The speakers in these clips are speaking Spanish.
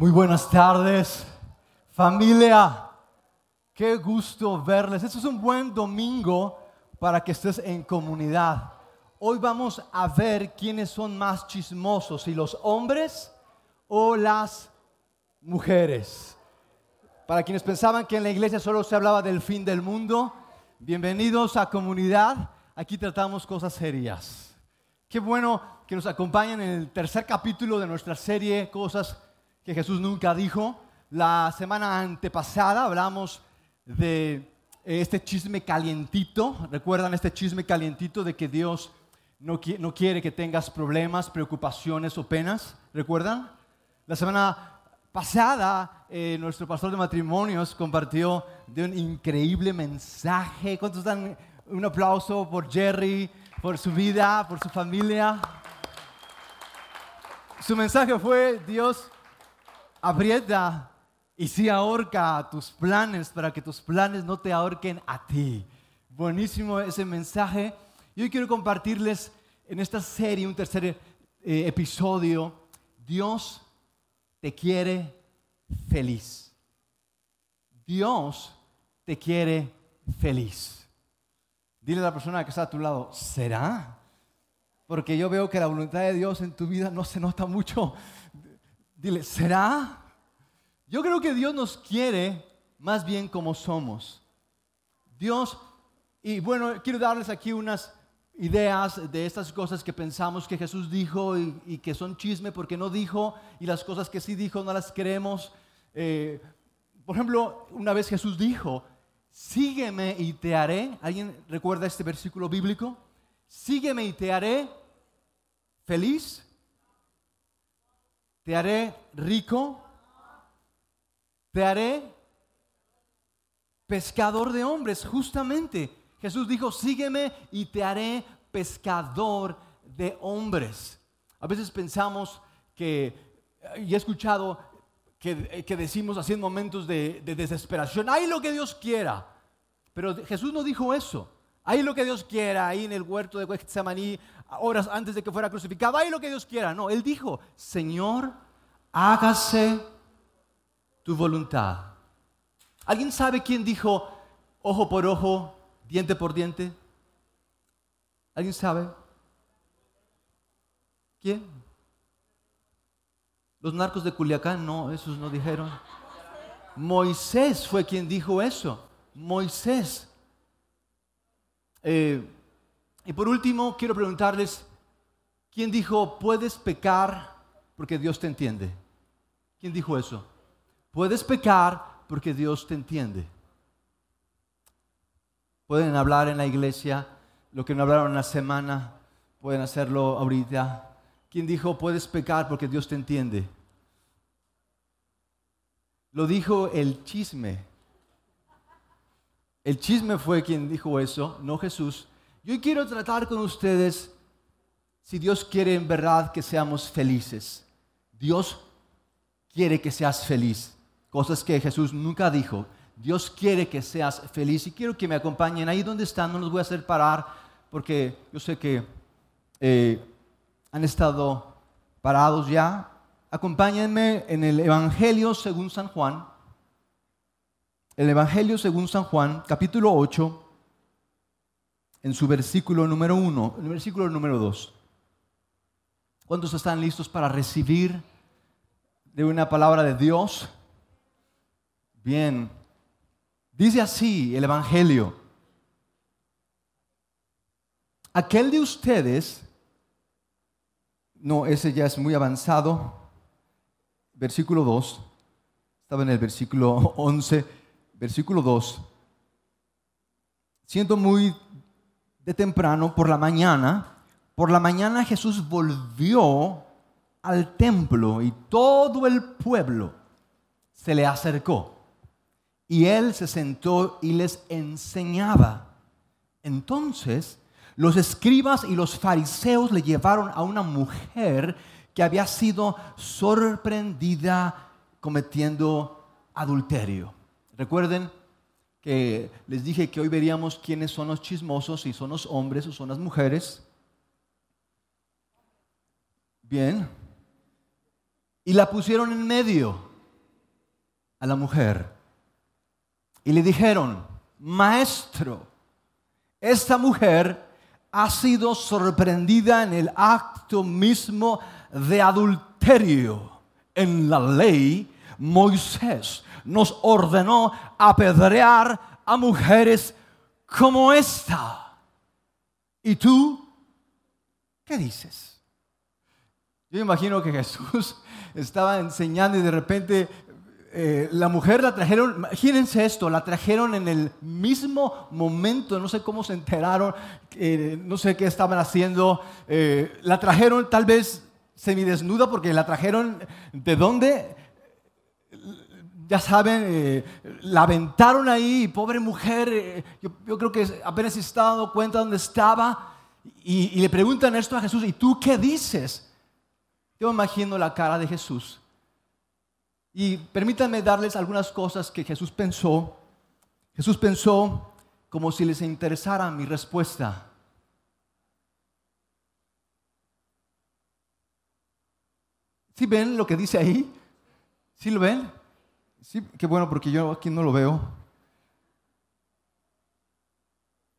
Muy buenas tardes, familia. Qué gusto verles. Este es un buen domingo para que estés en comunidad. Hoy vamos a ver quiénes son más chismosos, si los hombres o las mujeres. Para quienes pensaban que en la iglesia solo se hablaba del fin del mundo, bienvenidos a comunidad. Aquí tratamos cosas serias. Qué bueno que nos acompañen en el tercer capítulo de nuestra serie Cosas que Jesús nunca dijo. La semana antepasada hablamos de este chisme calientito. ¿Recuerdan este chisme calientito de que Dios no, no quiere que tengas problemas, preocupaciones o penas? ¿Recuerdan? La semana pasada eh, nuestro pastor de matrimonios compartió de un increíble mensaje. ¿Cuántos dan un aplauso por Jerry, por su vida, por su familia? Su mensaje fue, Dios aprieta y sí ahorca tus planes para que tus planes no te ahorquen a ti. Buenísimo ese mensaje. Y hoy quiero compartirles en esta serie un tercer eh, episodio. Dios te quiere feliz. Dios te quiere feliz. Dile a la persona que está a tu lado, ¿será? Porque yo veo que la voluntad de Dios en tu vida no se nota mucho. Dile, ¿será? Yo creo que Dios nos quiere más bien como somos. Dios, y bueno, quiero darles aquí unas ideas de estas cosas que pensamos que Jesús dijo y, que son chisme porque no dijo y las cosas que sí dijo no las creemos. Eh, por ejemplo, una vez Jesús dijo, sígueme y te haré. ¿Alguien recuerda este versículo bíblico? Sígueme y te haré feliz te haré rico, te haré pescador de hombres. Justamente Jesús dijo, sígueme y te haré pescador de hombres. A veces pensamos que, y he escuchado que, decimos así en momentos de, de desesperación, hay lo que Dios quiera. Pero Jesús no dijo eso. Ahí lo que Dios quiera, ahí en el huerto de Getsemaní, horas antes de que fuera crucificado, ahí lo que Dios quiera. No, Él dijo, Señor, hágase tu voluntad. ¿Alguien sabe quién dijo ojo por ojo, diente por diente? ¿Alguien sabe? ¿Quién? Los narcos de Culiacán, no, esos no dijeron. Moisés fue quien dijo eso. Moisés. Eh, y por último, quiero preguntarles, ¿quién dijo, puedes pecar porque Dios te entiende? ¿Quién dijo eso? Puedes pecar porque Dios te entiende. Pueden hablar en la iglesia lo que no hablaron en la semana, pueden hacerlo ahorita. ¿Quién dijo, puedes pecar porque Dios te entiende? Lo dijo el chisme. El chisme fue quien dijo eso, no Jesús. Yo quiero tratar con ustedes si Dios quiere en verdad que seamos felices. Dios quiere que seas feliz. Cosas que Jesús nunca dijo. Dios quiere que seas feliz y quiero que me acompañen ahí donde están. No los voy a hacer parar porque yo sé que eh, han estado parados ya. Acompáñenme en el Evangelio según San Juan el Evangelio según San Juan, capítulo 8, en su versículo número 1, en el versículo número 2. ¿Cuántos están listos para recibir de una palabra de Dios? Bien, dice así el Evangelio. Aquel de ustedes, no, ese ya es muy avanzado, versículo 2, estaba en el versículo 11 versículo 2. Siento muy de temprano, por la mañana, por la mañana Jesús volvió al templo y todo el pueblo se le acercó. Y él se sentó y les enseñaba. Entonces los escribas y los fariseos le llevaron a una mujer que había sido sorprendida cometiendo adulterio. Recuerden que les dije que hoy veríamos quiénes son los chismosos, si son los hombres o son las mujeres. Bien. Y la pusieron en medio. a la mujer y le dijeron, maestro, esta mujer ha sido sorprendida en el acto mismo de adulterio. En la ley, Moisés nos ordenó apedrear a mujeres como esta. ¿Y tú qué dices? Yo imagino que Jesús estaba enseñando y de repente eh, la mujer la trajeron, imagínense esto, la trajeron en el mismo momento, no sé cómo se enteraron, no sé qué estaban haciendo, eh, la trajeron tal vez semidesnuda porque la trajeron de dónde, ya saben, eh, la aventaron ahí, pobre mujer, yo, creo que apenas se estaba dando cuenta dónde estaba y le preguntan esto a Jesús, ¿y tú qué dices? Yo imagino la cara de Jesús y permítanme darles algunas cosas que Jesús pensó. Jesús pensó como si les interesara mi respuesta. ¿Sí ven lo que dice ahí? ¿Sí lo ven? Qué bueno porque yo aquí no lo veo.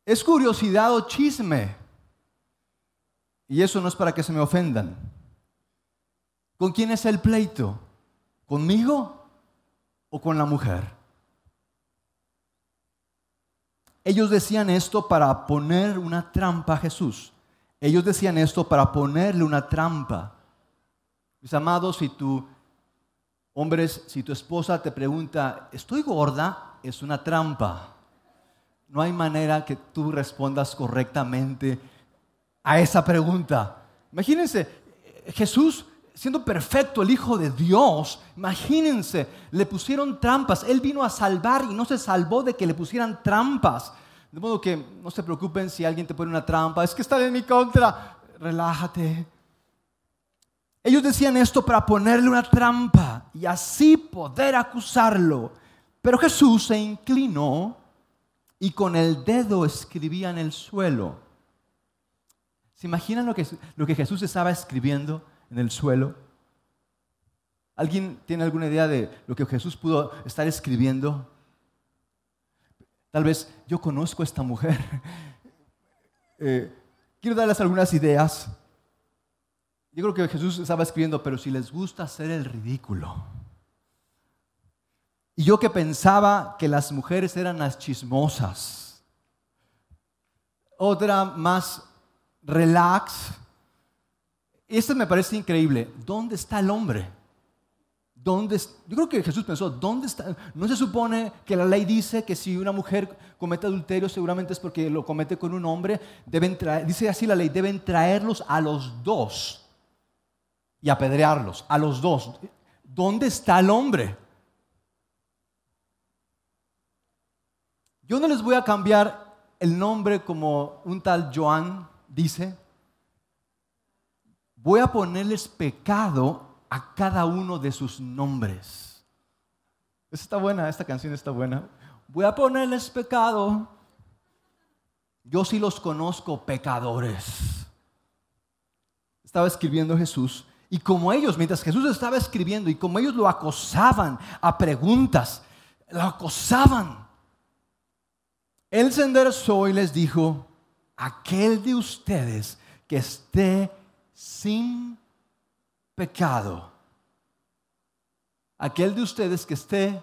Es curiosidad o chisme. Y eso no es para que se me ofendan. ¿Con quién es el pleito? ¿Conmigo o con la mujer? Ellos decían esto para poner una trampa a Jesús. Ellos decían esto para ponerle una trampa. Mis amados, si tu hombres, si tu esposa te pregunta, ¿estoy gorda? Es una trampa. No hay manera que tú respondas correctamente a esa pregunta. Imagínense, Jesús siendo perfecto el Hijo de Dios, imagínense, le pusieron trampas. Él vino a salvar y no se salvó de que le pusieran trampas. De modo que no se preocupen si alguien te pone una trampa. Es que está en mi contra. Relájate. Ellos decían esto para ponerle una trampa y así poder acusarlo. Pero Jesús se inclinó y con el dedo escribía en el suelo. ¿Se imaginan lo que, lo que Jesús estaba escribiendo? En el suelo? ¿Alguien tiene alguna idea de lo que Jesús pudo estar escribiendo? Tal vez yo conozco a esta mujer. Eh, quiero darles algunas ideas. Yo creo que Jesús estaba escribiendo, pero si les gusta hacer el ridículo. Y yo que pensaba que las mujeres eran las chismosas. Otra más relax, esto me parece increíble. ¿Dónde está el hombre? ¿Dónde, yo creo que Jesús pensó, ¿dónde está? No se supone que la ley dice que si una mujer comete adulterio, seguramente es porque lo comete con un hombre. Deben traer, dice así la ley, deben traerlos a los dos y apedrearlos, a los dos. ¿Dónde está el hombre? Yo no les voy a cambiar el nombre como un tal Joan dice, voy a ponerles pecado a cada uno de sus nombres. Esta está buena, esta canción está buena. Voy a ponerles pecado. Yo sí los conozco pecadores. Estaba escribiendo Jesús y como ellos, mientras Jesús estaba escribiendo y como ellos lo acosaban a preguntas, lo acosaban. Él se enderezó y les dijo, aquel de ustedes que esté sin pecado. Aquel de ustedes que esté,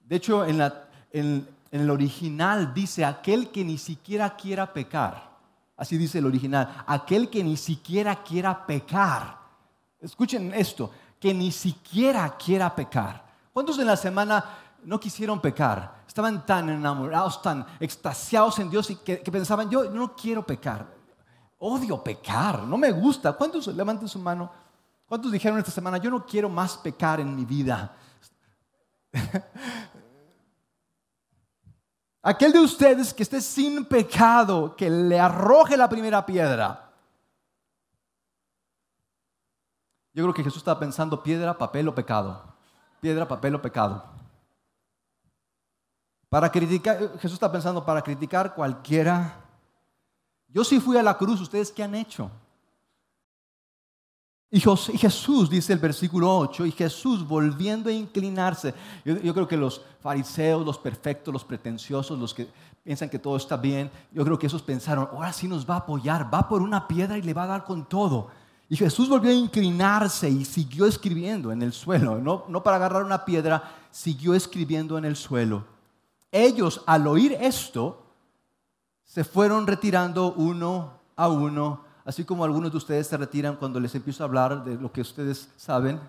de hecho en, el original dice aquel que ni siquiera quiera pecar. Así dice el original. Aquel que ni siquiera quiera pecar. Escuchen esto, que ni siquiera quiera pecar. ¿Cuántos en la semana no quisieron pecar? Estaban tan enamorados, tan extasiados en Dios y que pensaban, yo no quiero pecar. Odio pecar, no me gusta. ¿Cuántos levanten su mano? ¿Cuántos dijeron esta semana, yo no quiero más pecar en mi vida? Aquel de ustedes que esté sin pecado, que le arroje la primera piedra. Yo creo que Jesús estaba pensando piedra, papel o pecado. Piedra, papel o pecado. Para criticar, Jesús está pensando para criticar cualquiera yo sí fui a la cruz, ¿ustedes qué han hecho? Y Jesús, dice el versículo 8, y Jesús volviendo a inclinarse, yo, creo que los fariseos, los perfectos, los pretenciosos, los que piensan que todo está bien, yo creo que esos pensaron, ahora sí nos va a apoyar, va por una piedra y le va a dar con todo. Y Jesús volvió a inclinarse y siguió escribiendo en el suelo, no, no para agarrar una piedra, siguió escribiendo en el suelo. Ellos al oír esto, se fueron retirando uno a uno así como algunos de ustedes se retiran cuando les empiezo a hablar de lo que ustedes saben.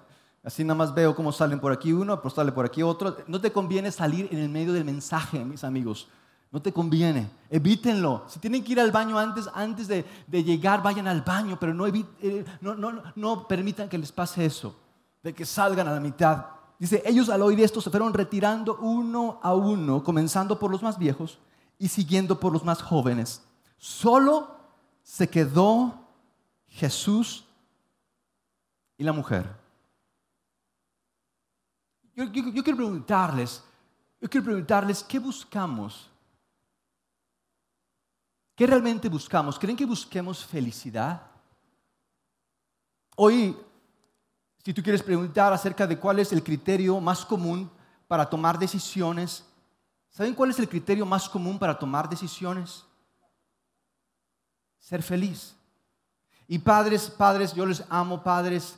Así nada más veo cómo salen por aquí uno, pues sale por aquí otro. No te conviene salir en el medio del mensaje, mis amigos. No te conviene. Evítenlo. Si tienen que ir al baño antes, antes de, llegar, vayan al baño, pero no, eh, no, no, no permitan que les pase eso, de que salgan a la mitad. Dice, ellos al oír esto se fueron retirando uno a uno, comenzando por los más viejos y siguiendo por los más jóvenes. Solo se quedó Jesús y la mujer. Yo, quiero preguntarles, yo quiero preguntarles, ¿qué buscamos? ¿Qué realmente buscamos? ¿Creen que busquemos felicidad? Hoy, si tú quieres preguntar acerca de cuál es el criterio más común para tomar decisiones, ¿saben cuál es el criterio más común para tomar decisiones? ser feliz. Y padres, padres, yo les amo, padres,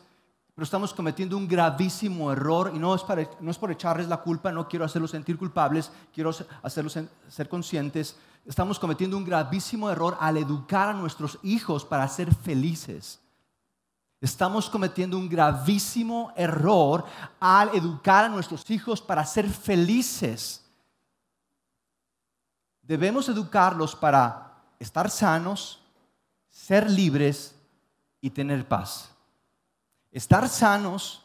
pero estamos cometiendo un gravísimo error y no es, para, no es por echarles la culpa, no quiero hacerlos sentir culpables, quiero hacerlos ser conscientes. Estamos cometiendo un gravísimo error al educar a nuestros hijos para ser felices. Estamos cometiendo un gravísimo error al educar a nuestros hijos para ser felices. Debemos educarlos para estar sanos, ser libres y tener paz. Estar sanos,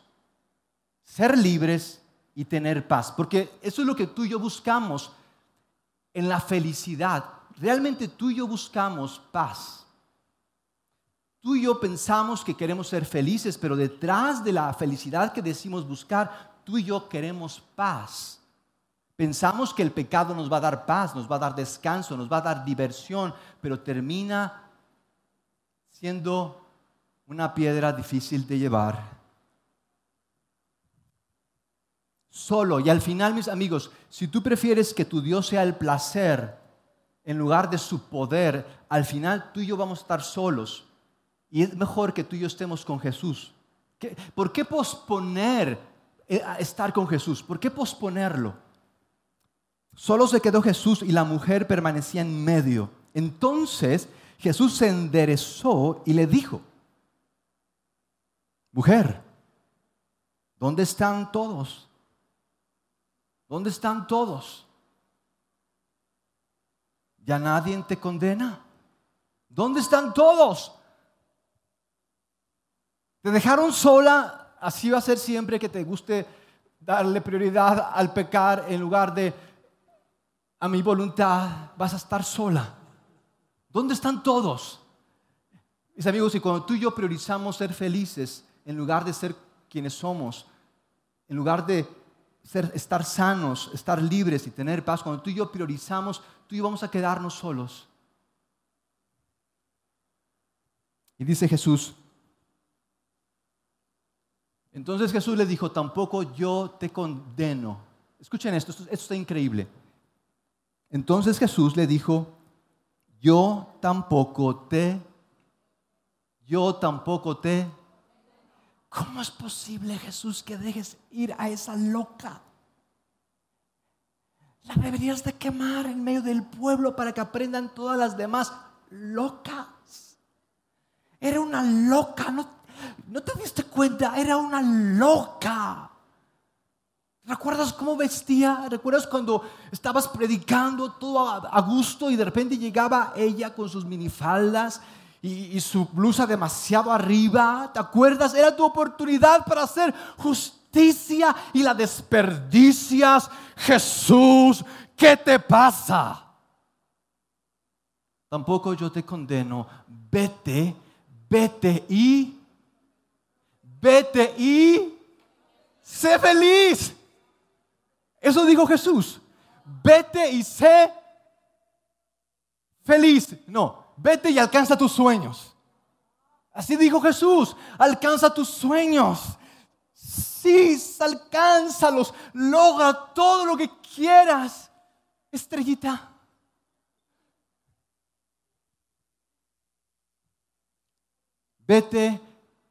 ser libres y tener paz. Porque eso es lo que tú y yo buscamos en la felicidad. Realmente tú y yo buscamos paz. Tú y yo pensamos que queremos ser felices, pero detrás de la felicidad que decimos buscar, tú y yo queremos paz. Pensamos que el pecado nos va a dar paz, nos va a dar descanso, nos va a dar diversión, pero termina siendo una piedra difícil de llevar. Solo, y al final, mis amigos, si tú prefieres que tu Dios sea el placer en lugar de su poder, al final tú y yo vamos a estar solos. Y es mejor que tú y yo estemos con Jesús. ¿Por qué posponer eh, estar con Jesús? ¿Por qué posponerlo? Solo se quedó Jesús y la mujer permanecía en medio. Entonces Jesús se enderezó y le dijo, mujer, ¿dónde están todos? ¿Dónde están todos? ¿Ya nadie te condena? ¿Dónde están todos? ¿Te dejaron sola? Así va a ser siempre que te guste darle prioridad al pecar en lugar de a mi voluntad. Vas a estar sola. ¿Dónde están todos? Mis amigos, y cuando tú y yo priorizamos ser felices en lugar de ser quienes somos, en lugar de ser, estar sanos, estar libres y tener paz, cuando tú y yo priorizamos, tú y yo vamos a quedarnos solos. Y dice Jesús, entonces Jesús le dijo, tampoco yo te condeno. Escuchen esto, esto está increíble. Entonces Jesús le dijo, yo tampoco te, yo tampoco te. ¿Cómo es posible, Jesús, que dejes ir a esa loca? La deberías de quemar en medio del pueblo para que aprendan todas las demás locas. Era una loca, no, no te diste cuenta, era una loca. ¿Recuerdas cómo vestía? ¿Recuerdas cuando estabas predicando todo a, gusto y de repente llegaba ella con sus minifaldas y, su blusa demasiado arriba? ¿Te acuerdas? Era tu oportunidad para hacer justicia y la desperdicias. Jesús, ¿qué te pasa? Tampoco yo te condeno. Vete, vete y, vete y, sé feliz. Eso dijo Jesús. Vete y sé feliz. No, vete y alcanza tus sueños. Así dijo Jesús, alcanza tus sueños. Sí, alcánzalos, logra todo lo que quieras. Estrellita. Vete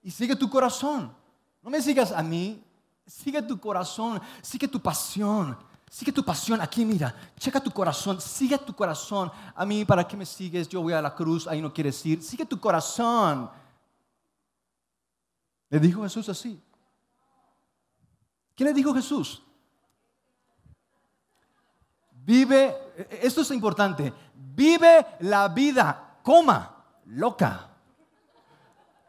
y sigue tu corazón. No me sigas a mí, sigue tu corazón, sigue tu pasión. Sigue tu pasión aquí, mira, checa tu corazón, sigue tu corazón. A mí, ¿para qué me sigues? Yo voy a la cruz, ahí no quieres ir. Sigue tu corazón. Le dijo Jesús así. ¿Qué le dijo Jesús? Vive, esto es importante, vive la vida, coma, loca.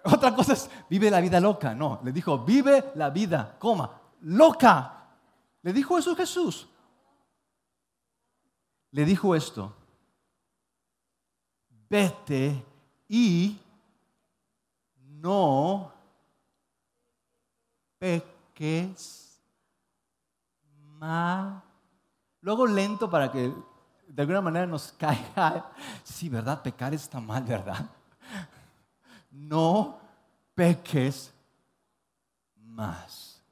Otra cosa es, vive la vida loca. No, le dijo, vive la vida, coma, loca. Le dijo eso Jesús. Le dijo esto, vete y no peques más. Luego lento para que de alguna manera nos caiga. Sí, ¿verdad? Pecar está mal, ¿verdad? No peques más.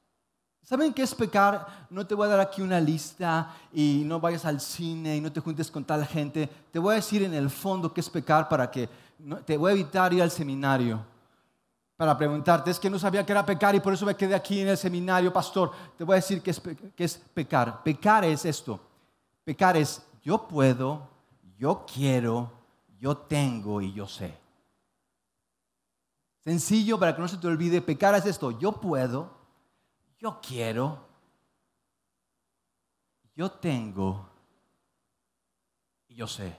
¿Saben qué es pecar? No te voy a dar aquí una lista y no vayas al cine y no te juntes con tal gente. Te voy a decir en el fondo qué es pecar para que te voy a evitar ir al seminario para preguntarte. Es que no sabía que era pecar y por eso me quedé aquí en el seminario, pastor. Te voy a decir qué es, qué es pecar. Pecar es esto. Pecar es yo puedo, yo quiero, yo tengo y yo sé. Sencillo para que no se te olvide. Pecar es esto. Yo puedo yo quiero, yo tengo y yo sé.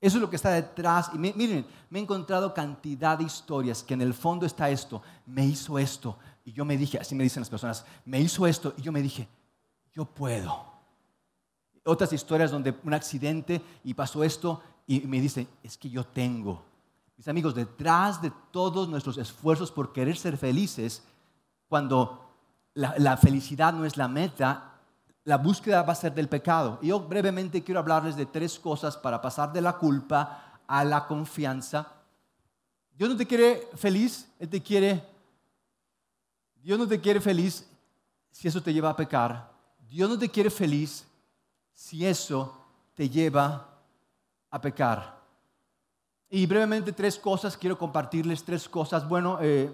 Eso es lo que está detrás. Y miren, me he encontrado cantidad de historias que en el fondo está esto. Me hizo esto. Y yo me dije, así me dicen las personas, me hizo esto. Y yo me dije, yo puedo. Otras historias donde un accidente y pasó esto y me dicen, es que yo tengo. Mis amigos, detrás de todos nuestros esfuerzos por querer ser felices, cuando la, felicidad no es la meta, la búsqueda va a ser del pecado. Y yo brevemente quiero hablarles de tres cosas para pasar de la culpa a la confianza. Dios no te quiere feliz, Él te quiere... Dios no te quiere feliz si eso te lleva a pecar. Dios no te quiere feliz si eso te lleva a pecar. Y brevemente tres cosas, quiero compartirles tres cosas. Bueno, eh,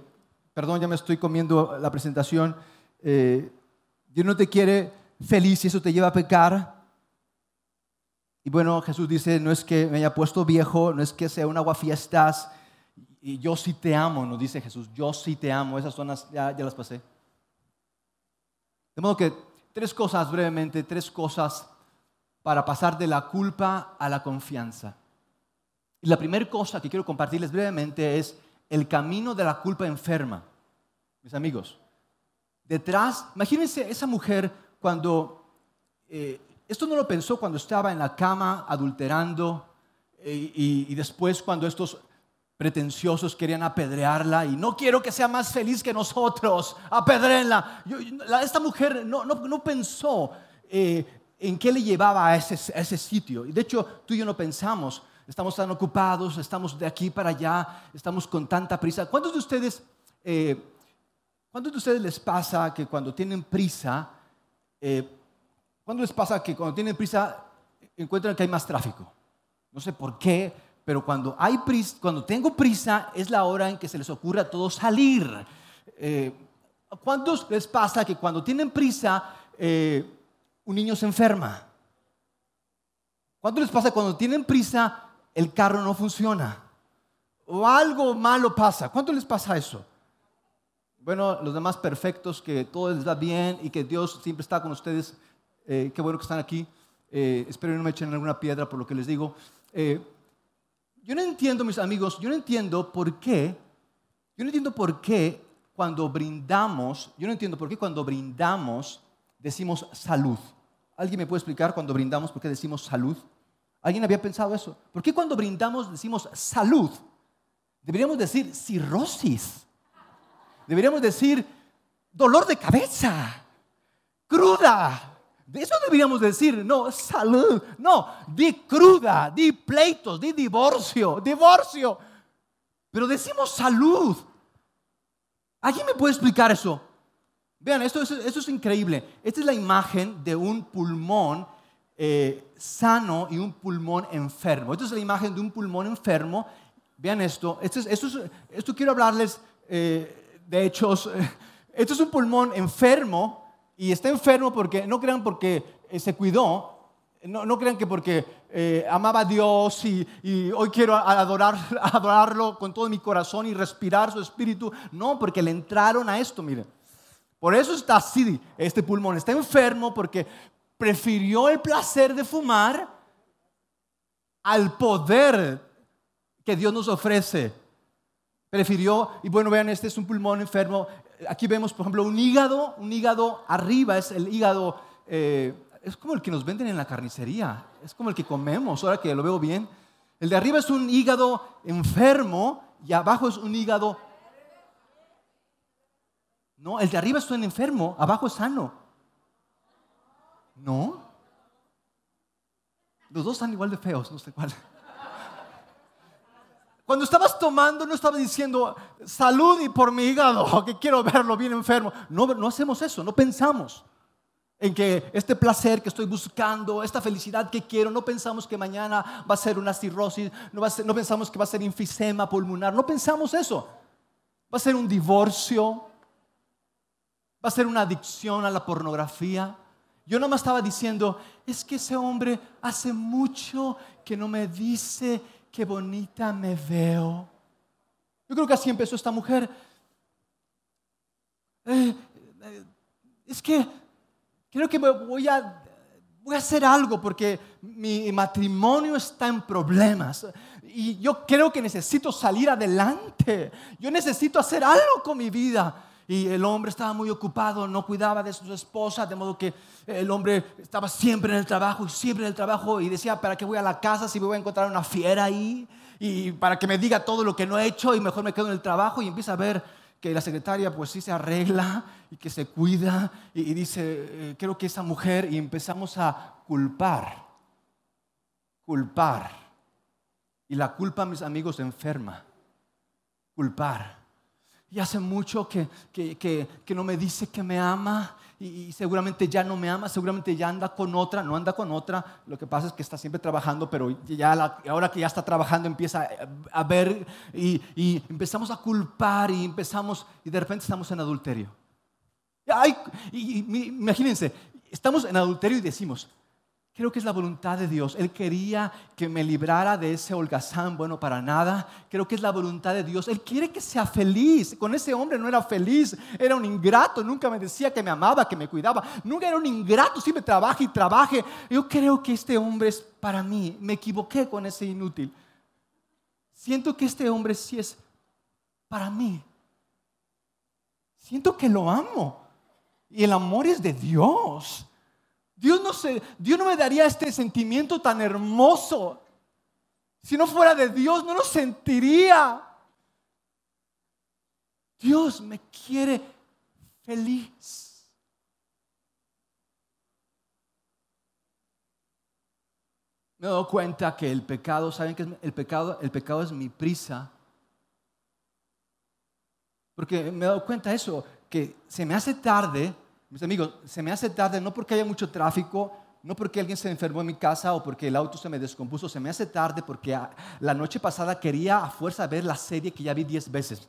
perdón, ya me estoy comiendo la presentación. Eh, Dios no te quiere feliz y eso te lleva a pecar. Y bueno, Jesús dice, no es que me haya puesto viejo, no es que sea un aguafiestas, y yo sí te amo, nos dice Jesús, yo sí te amo, esas zonas ya, ya las pasé. De modo que tres cosas brevemente, tres cosas para pasar de la culpa a la confianza. La primera cosa que quiero compartirles brevemente es el camino de la culpa enferma. Mis amigos, detrás, imagínense esa mujer cuando, eh, esto no lo pensó cuando estaba en la cama adulterando eh, y, después cuando estos pretenciosos querían apedrearla y no quiero que sea más feliz que nosotros, apedrenla. esta mujer no, no, pensó eh, en qué le llevaba a ese, ese sitio. Y de hecho, tú y yo no pensamos, estamos tan ocupados, estamos de aquí para allá, estamos con tanta prisa. ¿Cuántos de ustedes ¿Cuántos de ustedes les pasa que cuando tienen prisa, eh, ¿cuándo les pasa que cuando tienen prisa encuentran que hay más tráfico? No sé por qué, pero cuando, hay prisa, cuando tengo prisa es la hora en que se les ocurre a todos salir. Eh, ¿Cuántos les pasa que cuando tienen prisa eh, un niño se enferma? ¿Cuántos les pasa cuando tienen prisa el carro no funciona? O algo malo pasa. ¿Cuánto les pasa eso? Bueno, los demás perfectos, que todo les va bien y que Dios siempre está con ustedes. Eh, qué bueno que están aquí. Eh, espero que no me echen alguna piedra por lo que les digo. Eh, yo no entiendo, mis amigos, yo no entiendo por qué, yo no entiendo por qué cuando brindamos, yo no entiendo por qué cuando brindamos decimos salud. ¿Alguien me puede explicar cuando brindamos por qué decimos salud? ¿Alguien había pensado eso? ¿Por qué cuando brindamos decimos salud? Deberíamos decir cirrosis. Deberíamos decir dolor de cabeza, cruda. De eso deberíamos decir, no, salud, no, di cruda, di pleitos, di divorcio, divorcio. pero decimos salud. ¿Alguien me puede explicar eso? Vean, esto, es increíble. Esta es la imagen de un pulmón eh, sano y un pulmón enfermo. Esta es la imagen de un pulmón enfermo. Vean esto. Esto, esto, quiero hablarles eh, de hechos. Esto es un pulmón enfermo y está enfermo porque, no crean porque eh, se cuidó, no, no, crean que porque amaba a Dios y, y, hoy quiero adorar, adorarlo con todo mi corazón y respirar su espíritu. No, porque le entraron a esto, miren. Por eso está así, este pulmón. Está enfermo porque prefirió el placer de fumar al poder que Dios nos ofrece. Prefirió, y bueno, vean, este es un pulmón enfermo. Aquí vemos, por ejemplo, un hígado, un hígado arriba, es el hígado, eh, es como el que nos venden en la carnicería, es como el que comemos, ahora que lo veo bien. El de arriba es un hígado enfermo y abajo es un hígado no, el de arriba es un enfermo, abajo es sano. No. Los dos están igual de feos, no sé cuál. Cuando estabas tomando, no estaba diciendo salud y por mi hígado, que quiero verlo bien enfermo. No, no hacemos eso, no pensamos en que este placer que estoy buscando, esta felicidad que quiero, no pensamos que mañana va a ser una cirrosis, no, no pensamos que va a ser enfisema pulmonar, no pensamos eso. Va a ser un divorcio, va a ser una adicción a la pornografía. Yo no me estaba diciendo, es que ese hombre hace mucho que no me dice qué bonita me veo. Yo creo que así empezó esta mujer. Eh, eh, es que creo que voy a, voy a hacer algo porque mi matrimonio está en problemas y yo creo que necesito salir adelante. Yo necesito hacer algo con mi vida y el hombre estaba muy ocupado, no cuidaba de su esposa, de modo que el hombre estaba siempre en el trabajo y siempre en el trabajo y decía, ¿para qué voy a la casa si me voy a encontrar una fiera ahí? Y para que me diga todo lo que no he hecho y mejor me quedo en el trabajo y empieza a ver que la secretaria pues sí se arregla y que se cuida y, dice, eh, creo que esa mujer y empezamos a culpar, culpar. Y la culpa, mis amigos, enferma. Culpar y hace mucho que, no me dice que me ama y, seguramente ya no me ama, seguramente ya anda con otra, no anda con otra, lo que pasa es que está siempre trabajando, pero ya ahora que ya está trabajando empieza a, ver y, y, empezamos a culpar y empezamos y de repente estamos en adulterio. Ay, imagínense, estamos en adulterio y decimos, Creo que es la voluntad de Dios. Él quería que me librara de ese holgazán bueno para nada. Creo que es la voluntad de Dios. Él quiere que sea feliz. Con ese hombre no era feliz. Era un ingrato. Nunca me decía que me amaba, que me cuidaba. Nunca era un ingrato. Siempre trabaje y trabaje. Yo creo que este hombre es para mí. Me equivoqué con ese inútil. Siento que este hombre sí es para mí. Siento que lo amo. Y el amor es de Dios. Dios no, se, Dios no me daría este sentimiento tan hermoso. Si no fuera de Dios, no lo sentiría. Dios me quiere feliz. Me he dado cuenta que el pecado, ¿saben qué es el pecado? El pecado es mi prisa. Porque me he dado cuenta de eso, que se me hace tarde mis amigos, se me hace tarde no porque haya mucho tráfico, no porque alguien se enfermó en mi casa o porque el auto se me descompuso, se me hace tarde porque la noche pasada quería a fuerza ver la serie que ya vi diez veces.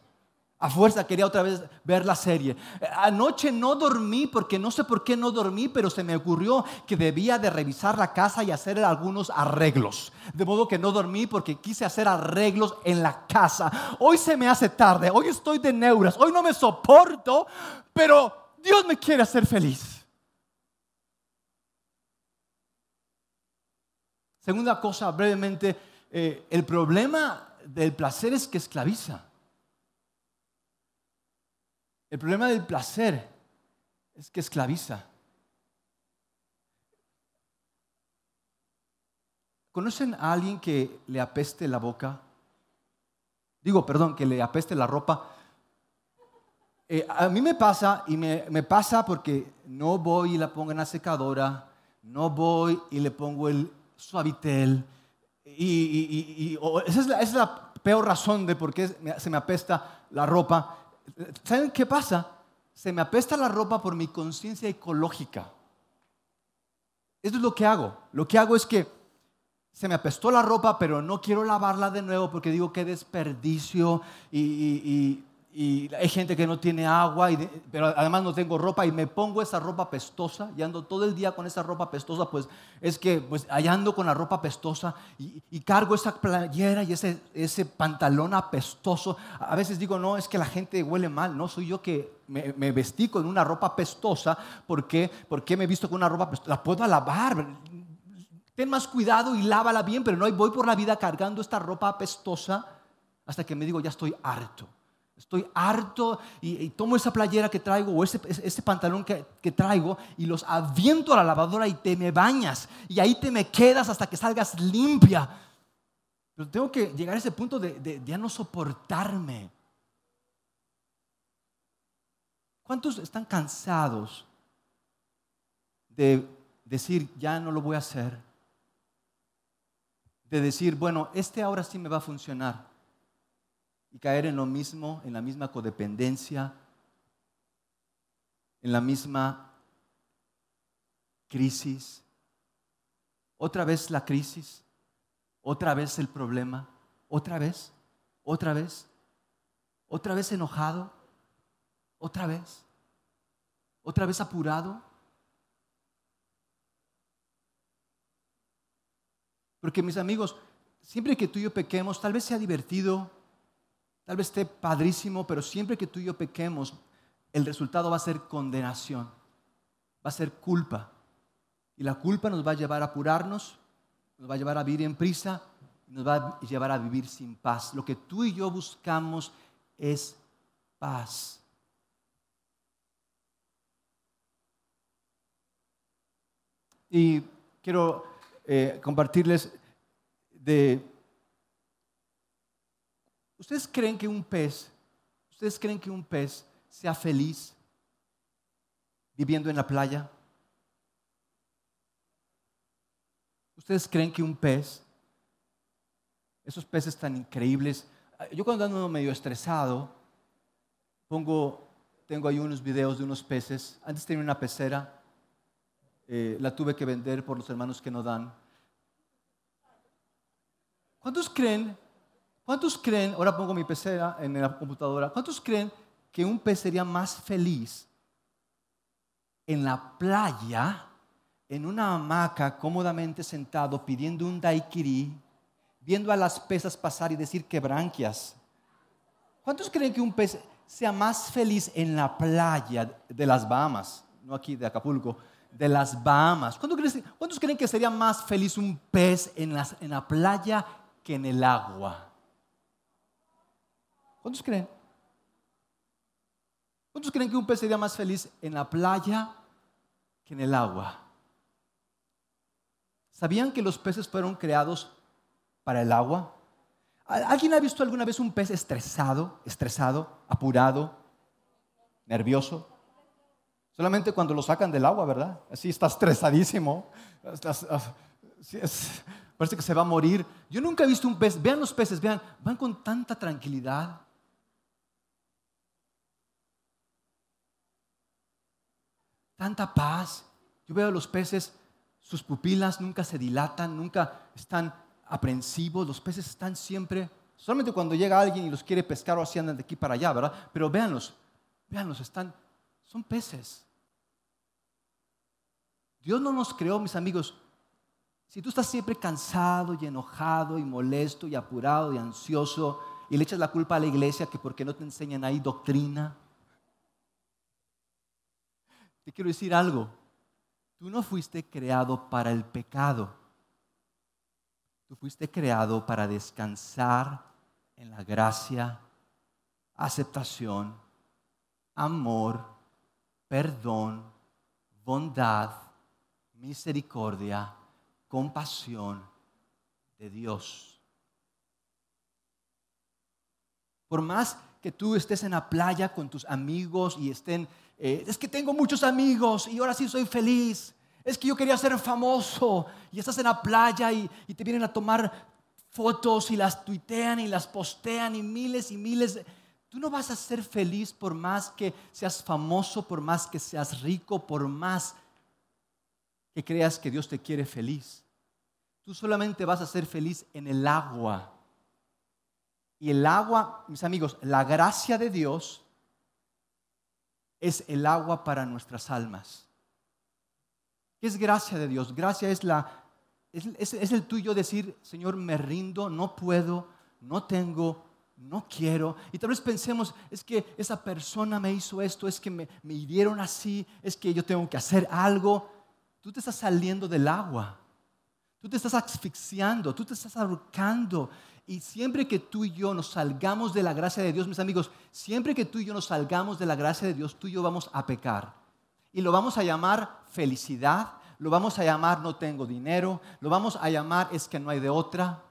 A fuerza quería otra vez ver la serie. Anoche no dormí porque no sé por qué no dormí, pero se me ocurrió que debía de revisar la casa y hacer algunos arreglos. De modo que no dormí porque quise hacer arreglos en la casa. Hoy se me hace tarde, hoy estoy de neuras, hoy no me soporto, pero Dios me quiere hacer feliz. Segunda cosa, brevemente, eh, el problema del placer es que esclaviza. El problema del placer es que esclaviza. ¿Conocen a alguien que le apeste la boca? Digo, perdón, que le apeste la ropa. Eh, a mí me pasa, y me, pasa porque no voy y la pongo en la secadora, no voy y le pongo el suavitel. Y, esa, es la, peor razón de por qué se me apesta la ropa. ¿Saben qué pasa? Se me apesta la ropa por mi conciencia ecológica. Eso es lo que hago. Lo que hago es que se me apestó la ropa, pero no quiero lavarla de nuevo porque digo que desperdicio y, y hay gente que no tiene agua, pero además no tengo ropa y me pongo esa ropa pestosa y ando todo el día con esa ropa pestosa, pues es que pues allá ando con la ropa pestosa y, cargo esa playera y ese, ese pantalón apestoso. A veces digo, no, es que la gente huele mal, no, soy yo que me, vestí con una ropa pestosa, ¿por qué? Porque me he visto con una ropa pestosa? La puedo lavar, ten más cuidado y lávala bien, pero no voy por la vida cargando esta ropa apestosa hasta que me digo, ya estoy harto Estoy harto y, tomo esa playera que traigo o ese, ese pantalón que, traigo y los aviento a la lavadora y te me bañas y ahí te me quedas hasta que salgas limpia. Pero tengo que llegar a ese punto de, de ya no soportarme. ¿Cuántos están cansados de decir, ya no lo voy a hacer? De decir, bueno, este ahora sí me va a funcionar y caer en lo mismo, en la misma codependencia, en la misma crisis. Otra vez la crisis, otra vez el problema, otra vez, otra vez, otra vez enojado, otra vez, otra vez apurado. Porque mis amigos, siempre que tú y yo pequemos, tal vez sea divertido, Tal vez esté padrísimo, pero siempre que tú y yo pequemos, el resultado va a ser condenación, va a ser culpa. Y la culpa nos va a llevar a apurarnos, nos va a llevar a vivir en prisa, nos va a llevar a vivir sin paz. Lo que tú y yo buscamos es paz. Y quiero eh, compartirles de ¿Ustedes creen que un pez, ustedes creen que un pez sea feliz viviendo en la playa? ¿Ustedes creen que un pez, esos peces tan increíbles, yo cuando ando medio estresado, pongo, tengo ahí unos videos de unos peces, antes tenía una pecera, eh, la tuve que vender por los hermanos que no dan. ¿Cuántos creen ¿Cuántos creen, ahora pongo mi pecera en la computadora, ¿cuántos creen que un pez sería más feliz en la playa, en una hamaca, cómodamente sentado, pidiendo un daiquiri, viendo a las pesas pasar y decir que branquias? ¿Cuántos creen que un pez sea más feliz en la playa de las Bahamas, no aquí de Acapulco, de las Bahamas? ¿Cuántos creen, que sería más feliz un pez en la playa que en el agua? ¿Cuántos creen? ¿Cuántos creen que un pez sería más feliz en la playa que en el agua? ¿Sabían que los peces fueron creados para el agua? ¿Alguien ha visto alguna vez un pez estresado, estresado, apurado, nervioso? Solamente cuando lo sacan del agua, ¿verdad? Así está estresadísimo. Parece que se va a morir. Yo nunca he visto un pez. Vean los peces, vean, van con tanta tranquilidad. Tanta paz. Yo veo a los peces, sus pupilas nunca se dilatan, nunca están aprensivos, los peces están siempre, solamente cuando llega alguien y los quiere pescar o así andan de aquí para allá, ¿verdad? Pero véanlos, véanlos, están, son peces. Dios no nos creó, mis amigos. Si tú estás siempre cansado y enojado y molesto y apurado y ansioso y le echas la culpa a la iglesia que porque no te enseñan ahí doctrina, te quiero decir algo. Tú no fuiste creado para el pecado. Tú fuiste creado para descansar en la gracia, aceptación, amor, perdón, bondad, misericordia, compasión de Dios. Por más que tú estés en la playa con tus amigos y estén eh, es que tengo muchos amigos y ahora sí soy feliz. Es que yo quería ser famoso y estás en la playa y, te vienen a tomar fotos y las tuitean y las postean y miles y miles. Tú no vas a ser feliz por más que seas famoso, por más que seas rico, por más que creas que Dios te quiere feliz. Tú solamente vas a ser feliz en el agua. Y el agua, mis amigos, la gracia de Dios es el agua para nuestras almas. ¿Qué es gracia de Dios? Gracia es la es, el tuyo decir, Señor, me rindo, no puedo, no tengo, no quiero. Y tal vez pensemos, es que esa persona me hizo esto, es que me, me hirieron así, es que yo tengo que hacer algo. Tú te estás saliendo del agua. Tú te estás asfixiando, tú te estás ahorcando. Y siempre que tú y yo nos salgamos de la gracia de Dios, mis amigos, siempre que tú y yo nos salgamos de la gracia de Dios, tú y yo vamos a pecar. Y lo vamos a llamar felicidad, lo vamos a llamar no tengo dinero, lo vamos a llamar es que no hay de otra.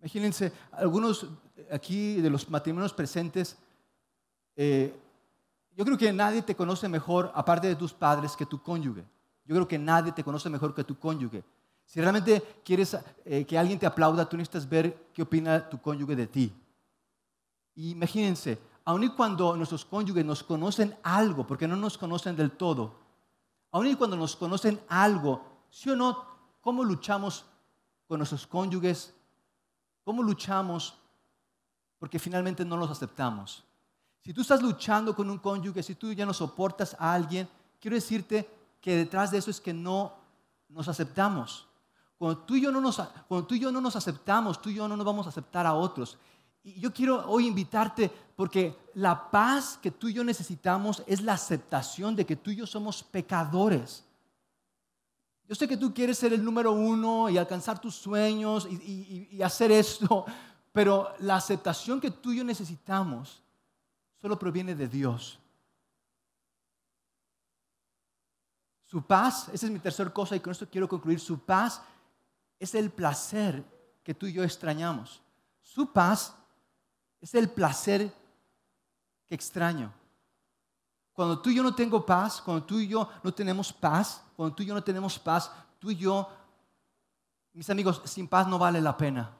Imagínense, algunos aquí de los matrimonios presentes, eh, yo creo que nadie te conoce mejor, aparte de tus padres, que tu cónyuge. Yo creo que nadie te conoce mejor que tu cónyuge. Si realmente quieres eh, que alguien te aplauda, tú necesitas ver qué opina tu cónyuge de ti. Y imagínense, aun y cuando nuestros cónyuges nos conocen algo, porque no nos conocen del todo, aun y cuando nos conocen algo, sí o no, ¿cómo luchamos con nuestros cónyuges? ¿Cómo luchamos? Porque finalmente no los aceptamos. Si tú estás luchando con un cónyuge, si tú ya no soportas a alguien, quiero decirte que detrás de eso es que no nos aceptamos. Cuando tú y yo no nos, cuando tú y yo no nos aceptamos, tú y yo no nos vamos a aceptar a otros. Y yo quiero hoy invitarte porque la paz que tú y yo necesitamos es la aceptación de que tú y yo somos pecadores. Yo sé que tú quieres ser el número uno y alcanzar tus sueños y, hacer esto, pero la aceptación que tú y yo necesitamos solo proviene de Dios. Su paz, esa es mi tercera cosa y con esto quiero concluir, su paz es el placer que tú y yo extrañamos. Su paz es el placer que extraño. Cuando tú y yo no tengo paz, cuando tú y yo no tenemos paz, cuando tú y yo no tenemos paz, tú y yo, mis amigos, sin paz no vale la pena.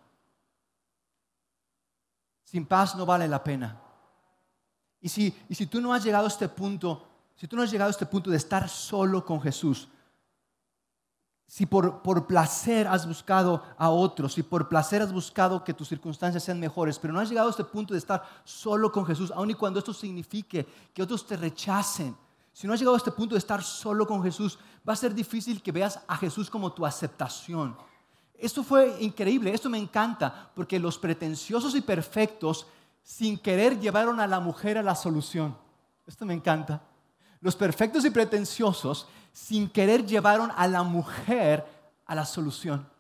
Sin paz no vale la pena. Y si, y si tú no has llegado a este punto, si tú no has llegado a este punto de estar solo con Jesús, si por, por, placer has buscado a otros, si por placer has buscado que tus circunstancias sean mejores, pero no has llegado a este punto de estar solo con Jesús, aun y cuando esto signifique que otros te rechacen, si no has llegado a este punto de estar solo con Jesús, va a ser difícil que veas a Jesús como tu aceptación. Esto fue increíble, esto me encanta, porque los pretenciosos y perfectos sin querer llevaron a la mujer a la solución. Esto me encanta. Los perfectos y pretenciosos sin querer llevaron a la mujer a la solución.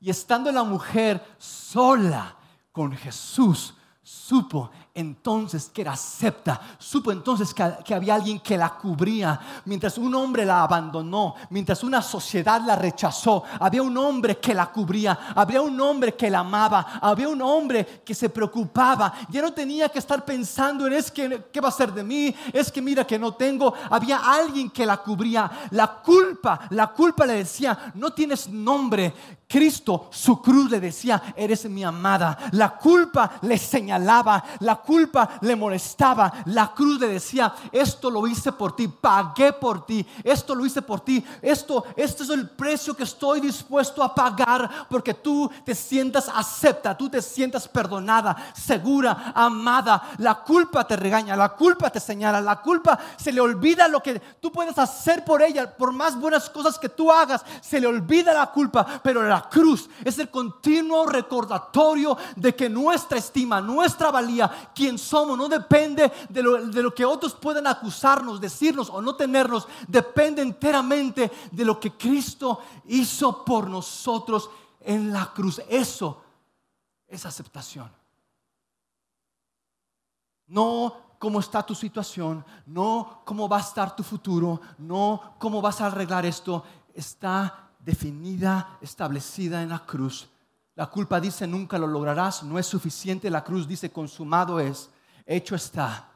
Y estando la mujer sola con Jesús, supo entonces que era acepta, supo entonces que, había alguien que la cubría, mientras un hombre la abandonó, mientras una sociedad la rechazó, había un hombre que la cubría, había un hombre que la amaba, había un hombre que se preocupaba, ya no tenía que estar pensando en es que qué va a ser de mí, es que mira que no tengo, había alguien que la cubría, la culpa, la culpa le decía, no tienes nombre, Cristo, su cruz le decía, eres mi amada. La culpa le señalaba, la culpa le molestaba. La cruz le decía, esto lo hice por ti, pagué por ti, esto lo hice por ti. Esto, este es el precio que estoy dispuesto a pagar porque tú te sientas acepta, tú te sientas perdonada, segura, amada. La culpa te regaña, la culpa te señala, la culpa se le olvida lo que tú puedes hacer por ella, por más buenas cosas que tú hagas, se le olvida la culpa, pero la la cruz es el continuo recordatorio de que nuestra estima, nuestra valía, quien somos, no depende de lo, de lo que otros puedan acusarnos, decirnos o no tenernos, depende enteramente de lo que Cristo hizo por nosotros en la cruz. Eso es aceptación. No cómo está tu situación, no cómo va a estar tu futuro, no cómo vas a arreglar esto. Está definida, establecida en la cruz. La culpa dice nunca lo lograrás, no es suficiente. La cruz dice consumado es, hecho está.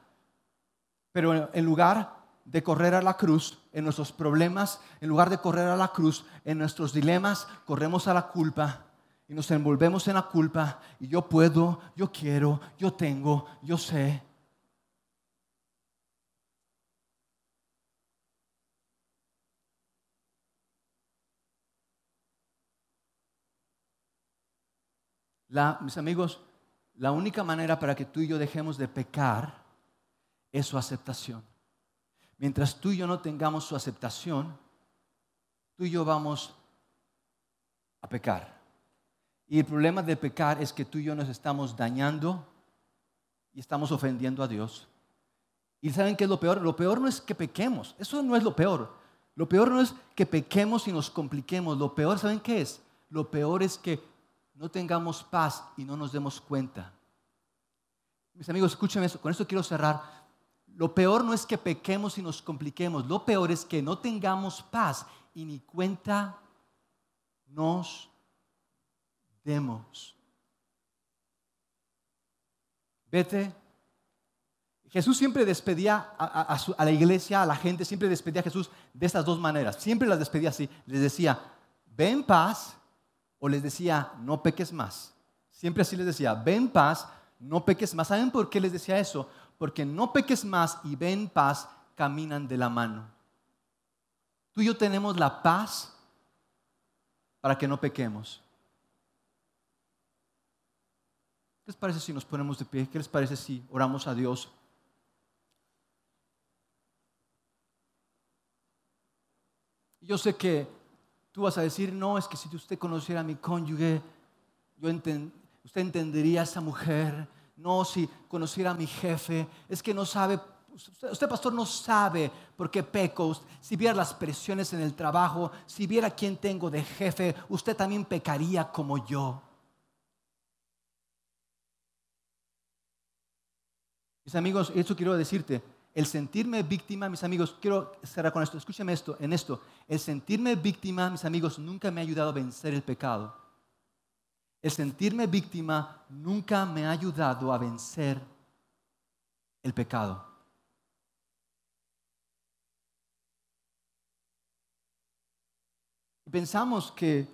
Pero en lugar de correr a la cruz en nuestros problemas, en lugar de correr a la cruz en nuestros dilemas, corremos a la culpa y nos envolvemos en la culpa y yo puedo, yo quiero, yo tengo, yo sé. Mis amigos, la única manera para que tú y yo dejemos de pecar es su aceptación. Mientras tú y yo no tengamos su aceptación, tú y yo vamos a pecar. Y el problema de pecar es que tú y yo nos estamos dañando y estamos ofendiendo a Dios. ¿Y saben qué es lo peor? Lo peor no es que pequemos, eso no es lo peor. Lo peor no es que pequemos y nos compliquemos. Lo peor, ¿saben qué es? Lo peor es que no tengamos paz y no nos demos cuenta. Mis amigos, escúchenme eso, con esto quiero cerrar. Lo peor no es que pequemos y nos compliquemos, lo peor es que no tengamos paz y ni cuenta nos demos. Vete. Jesús siempre despedía a, a, la iglesia, a la gente, siempre despedía a Jesús de estas dos maneras. Siempre las despedía así. Les decía, ven paz o les decía, no peques más. Siempre así les decía, ven paz, no peques más. ¿Saben por qué les decía eso? Porque no peques más y ven paz caminan de la mano. Tú y yo tenemos la paz para que no pequemos. ¿Qué les parece si nos ponemos de pie? ¿Qué les parece si oramos a Dios? Yo sé que Tú vas a decir, no, es que si usted conociera a mi cónyuge, yo usted entendería a esa mujer. No, si conociera a mi jefe, es que no sabe, usted, pastor no sabe por qué peco. Si viera las presiones en el trabajo, si viera quién tengo de jefe, usted también pecaría como yo. Mis amigos, eso quiero decirte, el sentirme víctima, mis amigos, quiero cerrar con esto, escúcheme esto, en esto, el sentirme víctima, mis amigos, nunca me ha ayudado a vencer el pecado. El sentirme víctima nunca me ha ayudado a vencer el pecado. Pensamos que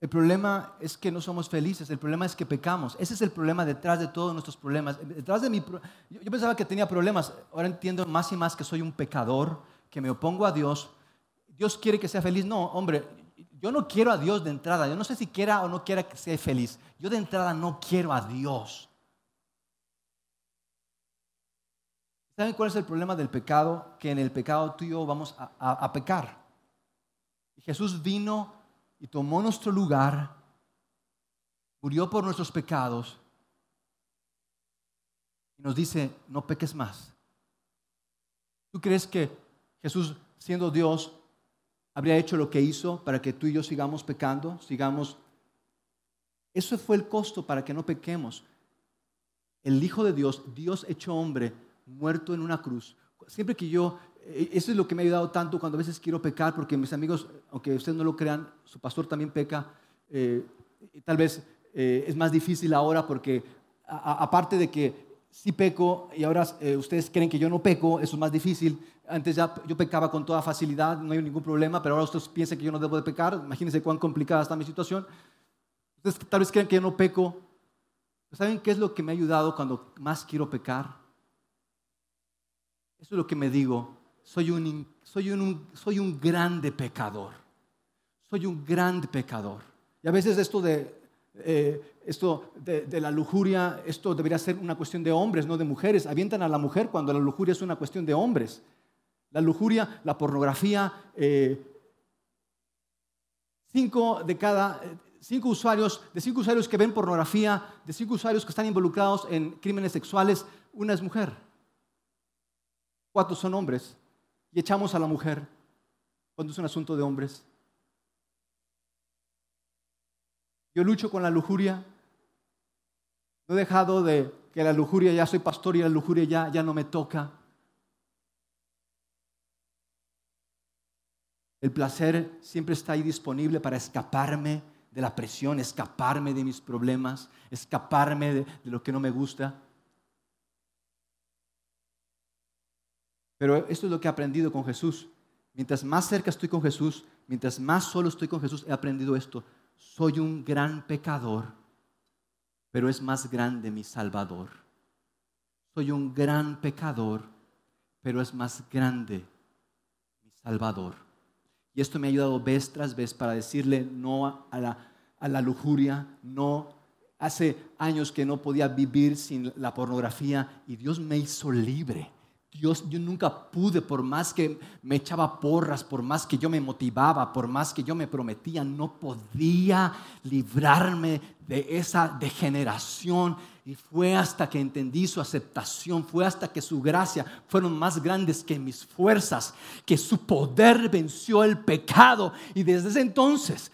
el problema es que no somos felices, el problema es que pecamos. Ese es el problema detrás de todos nuestros problemas. Detrás de mi, yo pensaba que tenía problemas, ahora entiendo más y más que soy un pecador, que me opongo a Dios. Dios quiere que sea feliz. No, hombre, yo no quiero a Dios de entrada. Yo no sé si quiera o no quiera que sea feliz. Yo de entrada no quiero a Dios. ¿Saben cuál es el problema del pecado? Que en el pecado tú y yo vamos a, a pecar. Jesús vino y tomó nuestro lugar, murió por nuestros pecados y nos dice, no peques más. ¿Tú crees que Jesús, siendo Dios, habría hecho lo que hizo para que tú y yo sigamos pecando, sigamos... Eso fue el costo para que no pequemos. El Hijo de Dios, Dios hecho hombre, muerto en una cruz. Siempre que yo eso es lo que me ha ayudado tanto cuando a veces quiero pecar, porque mis amigos, aunque ustedes no lo crean, su pastor también peca. Eh, tal vez eh, es más difícil ahora porque aparte de que sí peco y ahora ustedes creen que yo no peco, eso es más difícil. Antes ya yo pecaba con toda facilidad, no hay ningún problema, pero ahora ustedes piensan que yo no debo de pecar. Imagínense cuán complicada está mi situación. Ustedes tal vez creen que yo no peco. ¿Saben qué es lo que me ha ayudado cuando más quiero pecar? Eso es lo que me digo soy un, soy un, soy un grande pecador. Soy un grande pecador. Y a veces esto de, eh, esto de, la lujuria, esto debería ser una cuestión de hombres, no de mujeres. Avientan a la mujer cuando la lujuria es una cuestión de hombres. La lujuria, la pornografía, eh, cinco de cada, cinco usuarios, de cinco usuarios que ven pornografía, de cinco usuarios que están involucrados en crímenes sexuales, una es mujer. Cuatro son hombres y echamos a la mujer cuando es un asunto de hombres. Yo lucho con la lujuria. No he dejado de que la lujuria, ya soy pastor y la lujuria ya, ya no me toca. El placer siempre está ahí disponible para escaparme de la presión, escaparme de mis problemas, escaparme de lo que no me gusta. Pero esto es lo que he aprendido con Jesús. Mientras más cerca estoy con Jesús, mientras más solo estoy con Jesús, he aprendido esto. Soy un gran pecador, pero es más grande mi Salvador. Soy un gran pecador, pero es más grande mi Salvador. Y esto me ha ayudado vez tras vez para decirle no a la, a la lujuria, no hace años que no podía vivir sin la pornografía y Dios me hizo libre. Dios, yo nunca pude, por más que me echaba porras, por más que yo me motivaba, por más que yo me prometía, no podía librarme de esa degeneración. Y fue hasta que entendí su aceptación, fue hasta que su gracia fueron más grandes que mis fuerzas, que su poder venció el pecado. Y desde ese entonces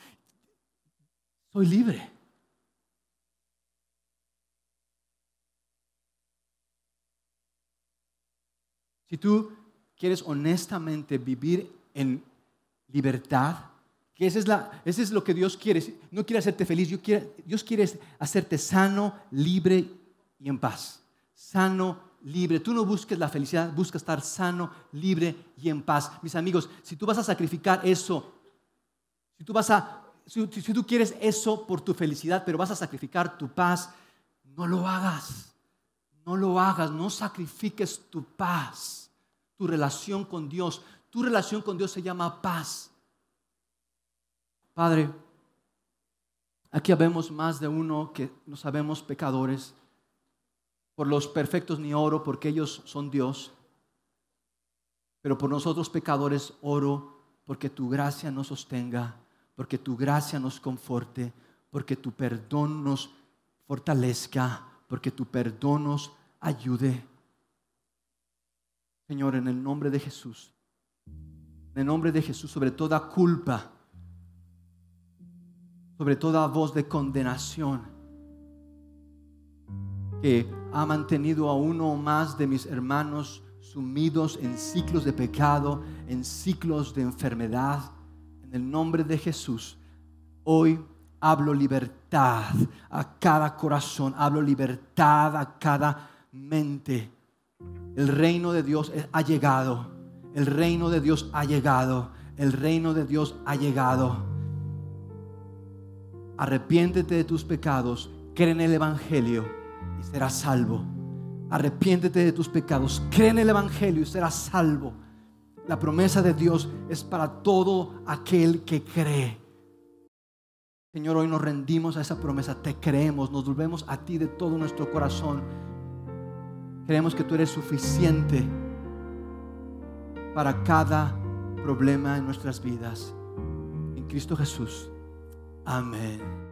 soy libre. Si tú quieres honestamente vivir en libertad, que esa es, lo que Dios quiere. No quiere hacerte feliz, Dios quiere, Dios hacerte sano, libre y en paz. Sano, libre. Tú no busques la felicidad, busca estar sano, libre y en paz. Mis amigos, si tú vas a sacrificar eso, si tú si tú quieres eso por tu felicidad, pero vas a sacrificar tu paz, no lo hagas. No lo hagas, no sacrifiques tu paz, tu relación con Dios. Tu relación con Dios se llama paz. Padre, aquí vemos más de uno que no sabemos pecadores. Por los perfectos ni oro, porque ellos son Dios. Pero por nosotros pecadores oro, porque tu gracia nos sostenga, porque tu gracia nos conforte, porque tu perdón nos fortalezca, porque tu perdón nos ayude. Señor, en el nombre de Jesús, en el nombre de Jesús, sobre toda culpa, sobre toda voz de condenación que ha mantenido a uno o más de mis hermanos sumidos en ciclos de pecado, en ciclos de enfermedad, en el nombre de Jesús, hoy hablo libertad a cada corazón, hablo libertad a cada mente. El reino de Dios ha llegado. El reino de Dios ha llegado. El reino de Dios ha llegado. Arrepiéntete de tus pecados, cree en el Evangelio y serás salvo. Arrepiéntete de tus pecados, cree en el Evangelio y serás salvo. La promesa de Dios es para todo aquel que cree. Señor, hoy nos rendimos a esa promesa, te creemos, nos volvemos a ti de todo nuestro corazón. Creemos que tú eres suficiente para cada problema en nuestras vidas. En Cristo Jesús. Amén.